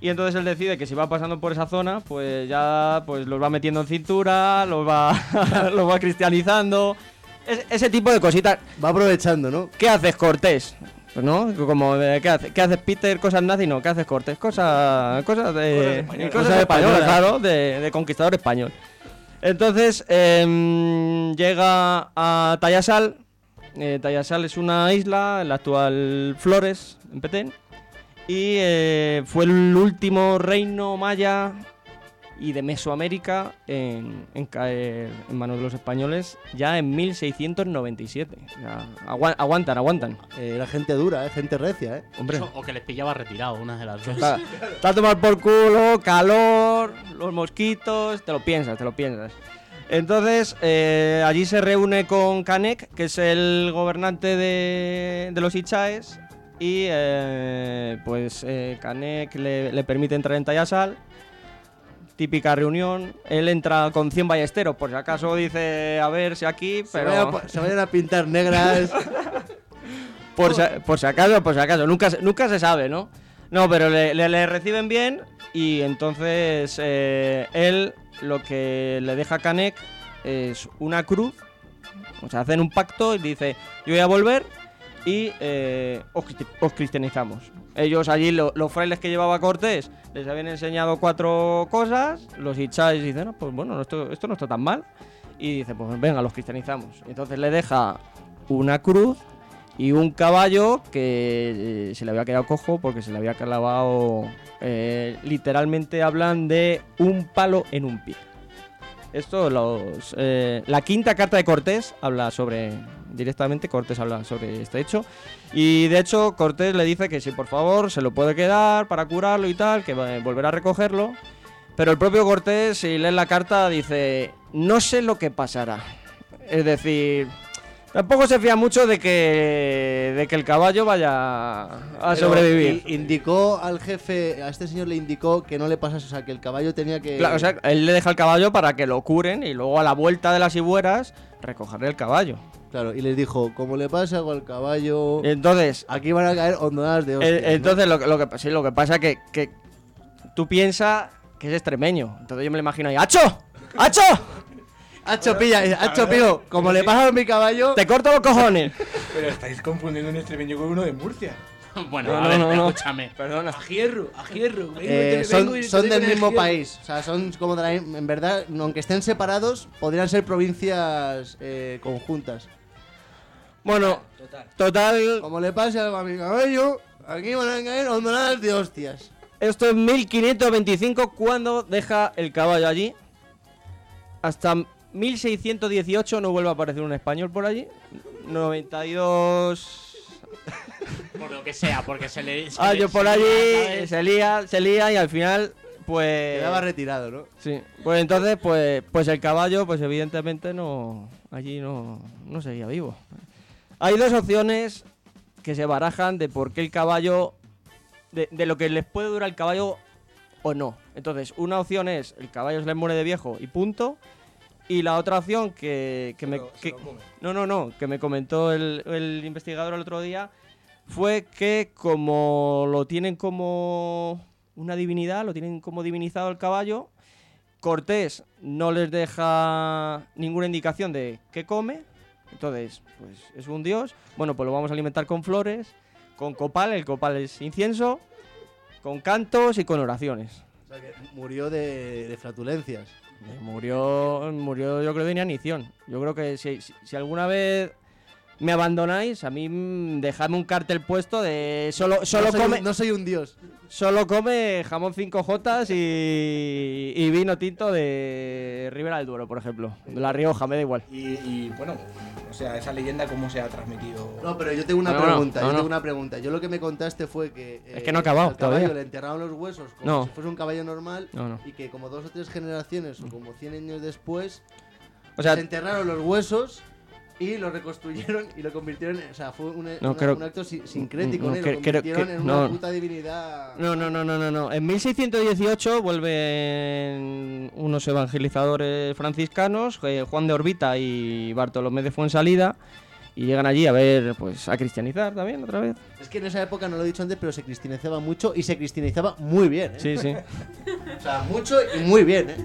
Y entonces él decide que si va pasando por esa zona, pues ya pues los va metiendo en cintura, los va, los va cristianizando. Es- ese tipo de cositas Va aprovechando, ¿no? ¿Qué haces, Cortés? Pues no, como de, ¿qué, hace- qué haces, Peter? Cosas nazi, no, ¿qué haces, Cortés? Cosas, cosas de. Cosas Cosas españolas, claro, de, de conquistador español. Entonces, em, llega a Tayasal. Eh, Tayasal es una isla, la actual Flores, en Petén. Y eh, fue el último reino maya y de Mesoamérica en, en caer en manos de los españoles ya en 1697. O sea, agua- aguantan, aguantan. Eh, era gente dura, eh, gente recia, ¿eh? Hombre, Eso, o que les pillaba retirado, una de las dos. está, está a tomar por culo, calor, los mosquitos, te lo piensas, te lo piensas. Entonces, eh, allí se reúne con Canek, que es el gobernante de, de los Ichaes, y eh, pues eh, Canek le, le permite entrar en Tayasal. Típica reunión, él entra con 100 ballesteros, por si acaso dice, a ver si aquí, Se, vayan pero... a, se vayan a pintar negras. Por si, por si acaso, por si acaso, nunca, se- nunca se sabe, ¿no? No, pero le, le- le reciben bien y entonces eh, él lo que le deja a Canek es una cruz, o sea, hacen un pacto y dice, yo voy a volver y eh, os, cristi- os cristianizamos. Ellos allí, lo- los frailes que llevaba Cortés, les habían enseñado cuatro cosas, los Ichais dicen, no, pues bueno, esto, esto no está tan mal. Y dice, pues venga, los cristianizamos. Entonces le deja una cruz y un caballo que eh, se le había quedado cojo porque se le había clavado, eh, literalmente hablan de un palo en un pie. Esto, los, eh, la quinta carta de Cortés habla sobre, directamente Cortés habla sobre este hecho. Y de hecho Cortés le dice que si por favor se lo puede quedar para curarlo y tal, que va- volverá a recogerlo. Pero el propio Cortés, si lees la carta, dice, no sé lo que pasará. Es decir, Tampoco se fía mucho de que, de que el caballo vaya a Pero sobrevivir. Indicó al jefe, a este señor le indicó que no le pasase, o sea, que el caballo tenía que. Claro, o sea, él le deja el caballo para que lo curen y luego a la vuelta de las ibueras recogerle el caballo. Claro, y les dijo, como le pasa algo al caballo, Entonces, aquí van a caer hondonadas de hostias. Eh, ¿no? entonces lo, que- lo que sí, lo que pasa que, que tú piensas que es extremeño. Entonces yo me lo imagino ahí, ¡Hacho! ¡Hacho! Hacho, pilla, hacho, pío, como le pasa a mi caballo. ¡Te corto los cojones! Pero estáis confundiendo un extremeño con uno de Murcia. Bueno, No, a no, ver, no, no. escúchame. Perdona. A hierro, a hierro. Vengo eh, te- son vengo y te son del mismo país, o sea, son como de la, en verdad, aunque estén separados, podrían ser provincias eh, conjuntas. Bueno, total, Como le pase algo a mi caballo, aquí van a caer hondonadas de hostias. esto es 1525 cuando deja el caballo allí. Hasta 1618 no vuelve a aparecer un español por allí. 92 Por lo que sea, porque se le. se Ah, por se allí, ¿sabes? se lía, se lía y al final, pues... Quedaba retirado, ¿no? Sí, pues entonces, pues, pues el caballo, pues evidentemente no, allí no, no seguía vivo. Hay dos opciones que se barajan de por qué el caballo, de, de lo que les puede durar el caballo o no. Entonces, una opción es el caballo se le muere de viejo y punto. Y la otra opción que, que me... Que- no, no, no, que me comentó el, el investigador el otro día fue que como lo tienen como una divinidad, lo tienen como divinizado el caballo, Cortés no les deja ninguna indicación de qué come, entonces pues es un dios, bueno pues lo vamos a alimentar con flores, con copal, el copal es incienso, con cantos y con oraciones. O sea, que murió de, de flatulencias. Eh, Murió, murió yo creo de inanición. Yo creo que si, si- si alguna vez me abandonáis, a mí mm, dejadme un cartel puesto de solo, solo, no, soy come, un, no soy un dios. solo come jamón 5J y, y vino tinto de Ribera del Duero, por ejemplo. De La Rioja, me da igual. Y, y, bueno, o sea, esa leyenda cómo se ha transmitido. No, pero yo tengo una No, pregunta. no, yo no. tengo una pregunta. Yo lo que me contaste fue que. eh, Es que no ha acabado al caballo todavía. le enterraron los huesos como No. si fuese un caballo normal. No, no. Y que como dos o tres generaciones o como 100 años después. O sea, se enterraron los huesos y lo reconstruyeron y lo convirtieron en. O sea, fue un, No, una- creo- un acto si- sincrético, no, ¿no? Que- lo creo convirtieron que- en no. una puta divinidad. No, no, no, no, no, no. En 1618 vuelven unos evangelizadores franciscanos, eh, Juan de Orbita y Bartolomé de Fuensalida, y llegan allí a ver, pues, a cristianizar también otra vez. Es que en esa época, no lo he dicho antes, pero se cristianizaba mucho y se cristianizaba muy bien, ¿eh? Sí, sí. O sea, mucho y muy bien, ¿eh?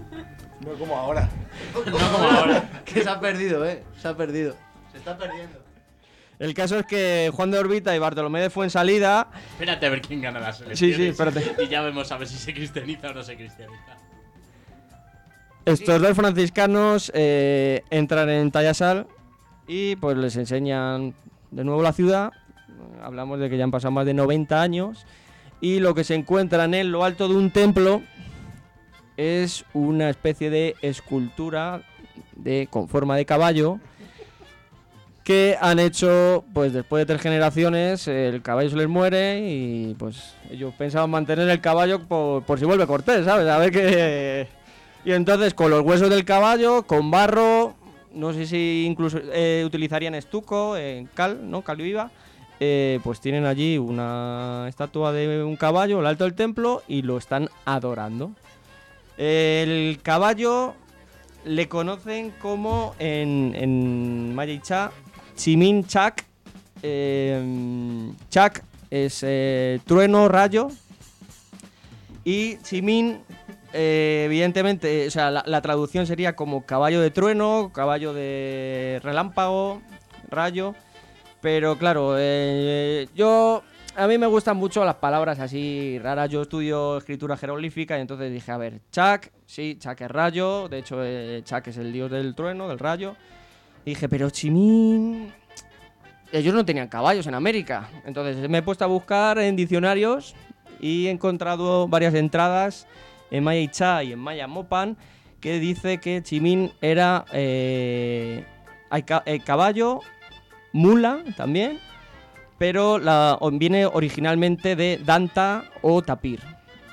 No como ahora. No como ahora. que se ha perdido, ¿eh? Se ha perdido. Se está perdiendo. El caso es que Juan de Orbita y Bartolomé de Fuensalida. Espérate a ver quién gana las Sí, elecciones. sí, espérate. Y ya vemos a ver si se cristianiza o no se cristianiza. Estos dos franciscanos eh, entran en Tayasal y pues les enseñan de nuevo la ciudad. Hablamos de que ya han pasado más de 90 años. Y lo que se encuentra en lo alto de un templo es una especie de escultura de, con forma de caballo que han hecho, pues después de tres generaciones, el caballo se les muere y pues ellos pensaban mantener el caballo por, por si vuelve Cortés, ¿sabes? A ver qué... Y entonces con los huesos del caballo, con barro, no sé si incluso eh, utilizarían estuco, en cal, ¿no? Cal viva. eh, pues tienen allí una estatua de un caballo al alto del templo y lo están adorando. El caballo le conocen como en, en Cha, Chimin Chak. eh, Chak es eh, trueno, rayo. Y Chimin, eh, evidentemente, o sea, la, la traducción sería como caballo de trueno, caballo de relámpago, rayo. Pero claro, eh, yo. A mí me gustan mucho las palabras así raras. Yo estudio escritura jeroglífica y entonces dije, a ver, Chak, sí, Chak es rayo. De hecho, eh, Chak es el dios del trueno, del rayo. Y dije, pero Chimín. Ellos no tenían caballos en América. Entonces me he puesto a buscar en diccionarios y he encontrado varias entradas en Maya Icha y en Maya Mopan que dice que Chimín era eh, eh, caballo, mula también, pero la, viene originalmente de Danta o Tapir.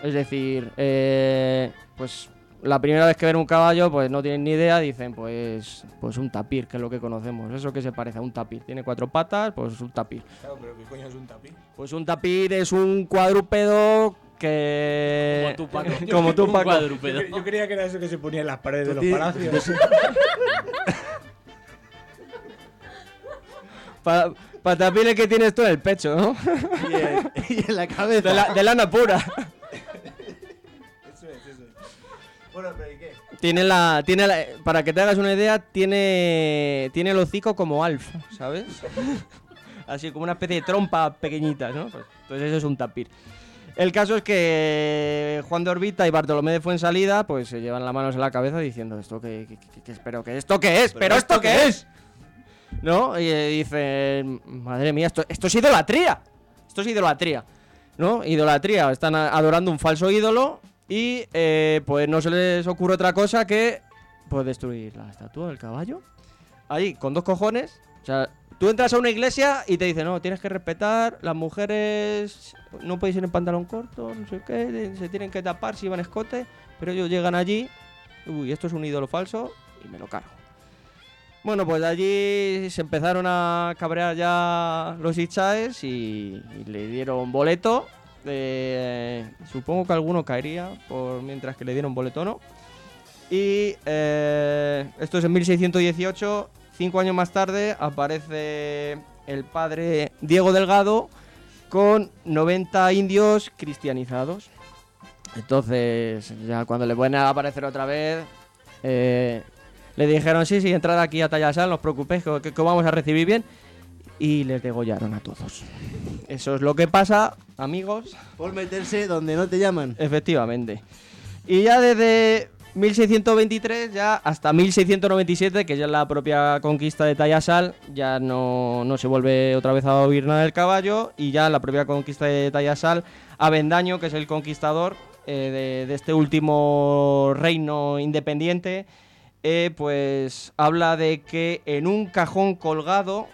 Es decir, eh, pues la primera vez que ven un caballo, pues no tienen ni idea, dicen, pues, pues un tapir, que es lo que conocemos. Eso que se parece a un tapir. Tiene cuatro patas, pues un tapir. Claro, pero ¿qué coño es un tapir? Pues un tapir es un cuadrúpedo que... Como tú, Paco. Como tú, Un Paco. cuadrúpedo. Yo creía que era eso que se ponía en las paredes de los palacios. Para tapir el que tienes tú en el pecho, ¿no? Y en, y en la cabeza. De, la- de lana pura. Eso es, eso es. Bueno, pero ¿y qué? Tiene la, tiene la- para que te hagas una idea, tiene, tiene el hocico como Alf, ¿sabes? Así como una especie de trompa pequeñita, ¿no? Pues, entonces eso es un tapir. El caso es que Juan de Orbita y Bartolomé de Fuensalida pues se llevan las manos en la cabeza diciendo esto que, que, que- que- pero que esto qué es, pero, esto qué es, ¿no? Y eh, dicen, madre mía, esto, esto es idolatría, esto es idolatría, ¿no? Idolatría, están adorando un falso ídolo y eh, pues no se les ocurre otra cosa que pues destruir la estatua del caballo. Ahí, con dos cojones. O sea, tú entras a una iglesia y te dicen, no, tienes que respetar, las mujeres no podéis ir en pantalón corto, no sé qué, se tienen que tapar si van escote, pero ellos llegan allí, uy, esto es un ídolo falso y me lo cargo. Bueno, pues allí se empezaron a cabrear ya los Ichaes y, le dieron boleto. eh, supongo que alguno caería por mientras que le dieron boleto no. Y eh, esto es en 1618. Cinco años más tarde aparece el padre Diego Delgado con 90 indios cristianizados. Entonces, ya cuando le vuelven a aparecer otra vez, eh, le dijeron, sí, sí, entrad aquí a Tallasal, no os preocupéis, que, que- vamos a recibir bien. Y les degollaron a todos. Eso es lo que pasa, amigos. Por meterse donde no te llaman. Efectivamente. Y ya desde 1623 ya hasta 1697, que ya es la propia conquista de Tayasal, ya no, no se vuelve otra vez a oír nada del caballo. Y ya la propia conquista de Tayasal, Avendaño, que es el conquistador eh, de, de este último reino independiente, eh, pues habla de que en un cajón colgado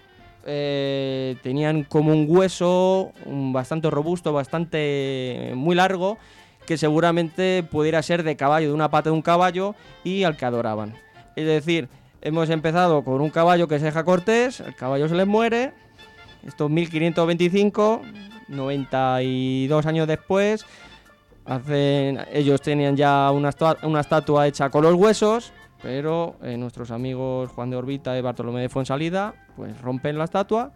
eh, tenían como un hueso bastante robusto, bastante muy largo, que seguramente pudiera ser de caballo, de una pata de un caballo, y al que adoraban. Es decir, hemos empezado con un caballo que se deja Cortés, el caballo se les muere, esto es 1525, 92 años después, hacen, ellos tenían ya una estatua hecha con los huesos, pero eh, nuestros amigos Juan de Orbita y Bartolomé de Fuensalida pues rompen la estatua.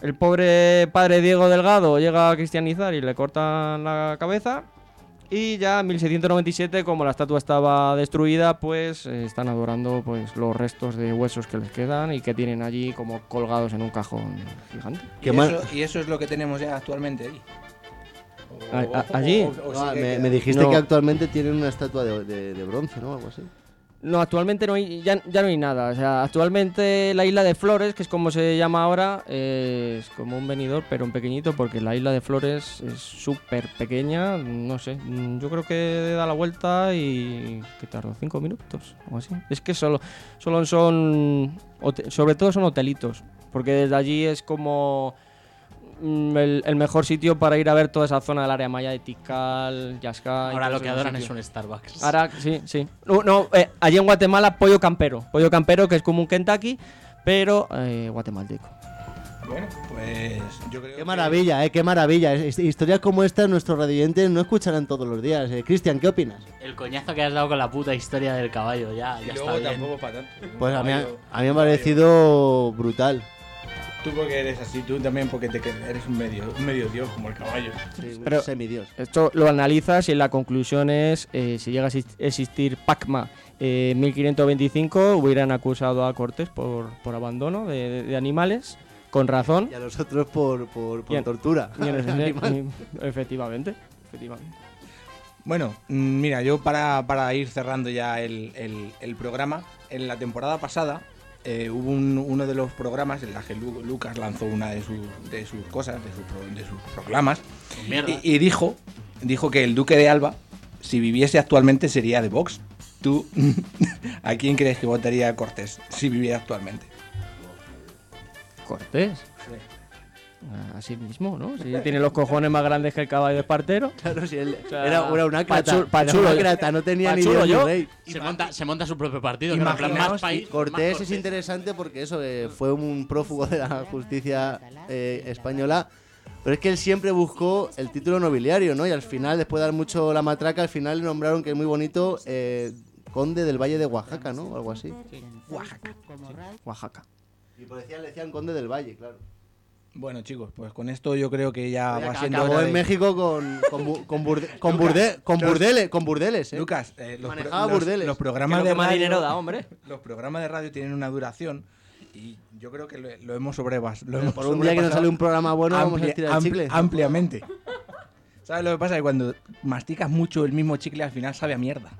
El pobre padre Diego Delgado llega a cristianizar y le cortan la cabeza. Y ya en 1697, como la estatua estaba destruida, pues eh, están adorando pues los restos de huesos que les quedan y que tienen allí como colgados en un cajón gigante. ¿Y eso, y eso es lo que tenemos ya actualmente ahí. O- A- a- o- allí. o- o No, sigue me, dijiste No. que actualmente tienen una estatua de, de- de bronce, ¿no? Algo así. No, actualmente no hay, ya, ya no hay nada. O sea, actualmente la isla de Flores, que es como se llama ahora, eh, es como un venidor, pero en pequeñito, porque la isla de Flores es súper pequeña. No sé, mm, yo creo que da la vuelta y que tardó cinco minutos o así. Es que solo, solo son, sobre todo son hotelitos, porque desde allí es como el, el mejor sitio para ir a ver toda esa zona del área maya de Tikal, Yasca. y Ahora lo que adoran es un Starbucks. Ahora, sí, sí. No, no, eh, allí en Guatemala, pollo campero. Pollo campero, que es como un Kentucky, pero eh, guatemalteco. Bueno, pues yo creo Qué que- maravilla, ¿eh? Qué maravilla. Historias como esta nuestros radioyentes no escucharán todos los días. Eh, Cristian, ¿qué opinas? El coñazo que has dado con la puta historia del caballo, ya, Y ya luego está bien. tampoco para tanto. Pues a mí, a mí me ha parecido brutal. Tú porque eres así, tú también porque te, eres un medio, un medio dios como el caballo. Sí, un Pero- semidios. Esto lo analizas y la conclusión es, eh, si llega a exist- existir PACMA en 1525, hubieran acusado a Cortés por, por abandono de, de- de animales, con razón. Y a los otros por, por, por tortura. Y en ese- Animal. y- efectivamente, efectivamente. Bueno, mm, mira, yo para, para ir cerrando ya el, el- el programa, en la temporada pasada eh, hubo un- uno de los programas en la que Lu- Lucas lanzó una de sus, de sus cosas, de, su pro- de sus proclamas, y, y dijo, dijo que el duque de Alba, si viviese actualmente, sería de Vox. ¿Tú a quién crees que votaría Cortés si viviera actualmente? Cortés. A sí mismo, ¿no? Si tiene los cojones más grandes que el caballo de Espartero. Claro, si él sea, era, era un ácrata. pa' chu- pa' era chulo un yo. ácrata, no tenía ni ni yo. rey. Se monta, se monta su propio partido. Imaginaos más país, Cortés más es interesante porque eso eh, fue un prófugo de la justicia eh, española. Pero es que él siempre buscó el título nobiliario, ¿no? Y al final, después de dar mucho la matraca, al final le nombraron, que es muy bonito, eh, conde del Valle de Oaxaca, ¿no? O algo así. Oaxaca. Y por decían, le decían conde del Valle, claro. Bueno, chicos, pues con esto yo creo que ya Oye, va siendo acabó hora en de- México. Con, con, bu- con, burde- con, burde- con burdeles, con burdeles, ¿eh? Lucas, eh, los, Manejaba pro- los- burdeles. los programas lo de radio, dinero da, hombre. los programas de radio tienen una duración y yo creo que lo, lo hemos sobrepasado. Lo Pero hemos por un día que nos sale un programa bueno, vamos a ampli- chicle. ampliamente. ¿Sabes lo que pasa? Que cuando masticas mucho el mismo chicle al final sabe a mierda.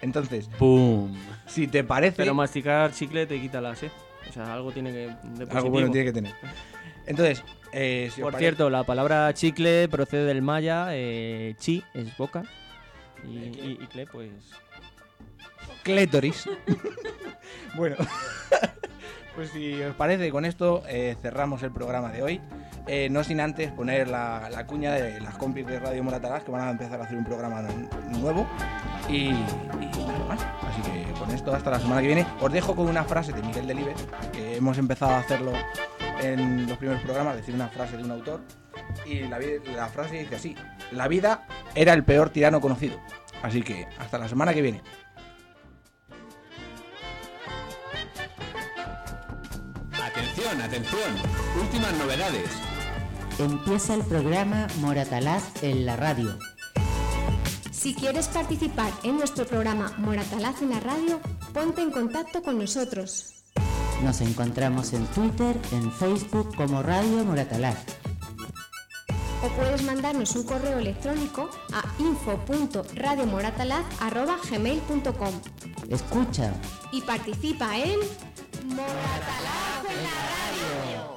Entonces, ¡Pum! si te parece, Pero masticar chicle te quita la sed. O sea, algo tiene que. De algo bueno tiene que tener. Entonces, eh, si Por cierto, la palabra chicle procede del maya. eh, chi es boca. Y, y, y cle, pues. Clétoris. bueno, pues si os parece, con esto eh, cerramos el programa de hoy. Eh, no sin antes poner la, la cuña de las compis de Radio Moratalaz que van a empezar a hacer un programa nu- nuevo. Y, nada más. Así que con esto, hasta la semana que viene. Os dejo con una frase de Miguel Delibes, que hemos empezado a hacerlo en los primeros programas, decir una frase de un autor. Y la, la frase dice así: La vida era el peor tirano conocido. Así que hasta la semana que viene. Atención, atención. Últimas novedades. Empieza el programa Moratalaz en la radio. Si quieres participar en nuestro programa Moratalaz en la radio, ponte en contacto con nosotros. Nos encontramos en Twitter, en Facebook como Radio Moratalaz. O puedes mandarnos un correo electrónico a info.radiomoratalaz.gmail.com Escucha, y participa en Moratalaz en la radio.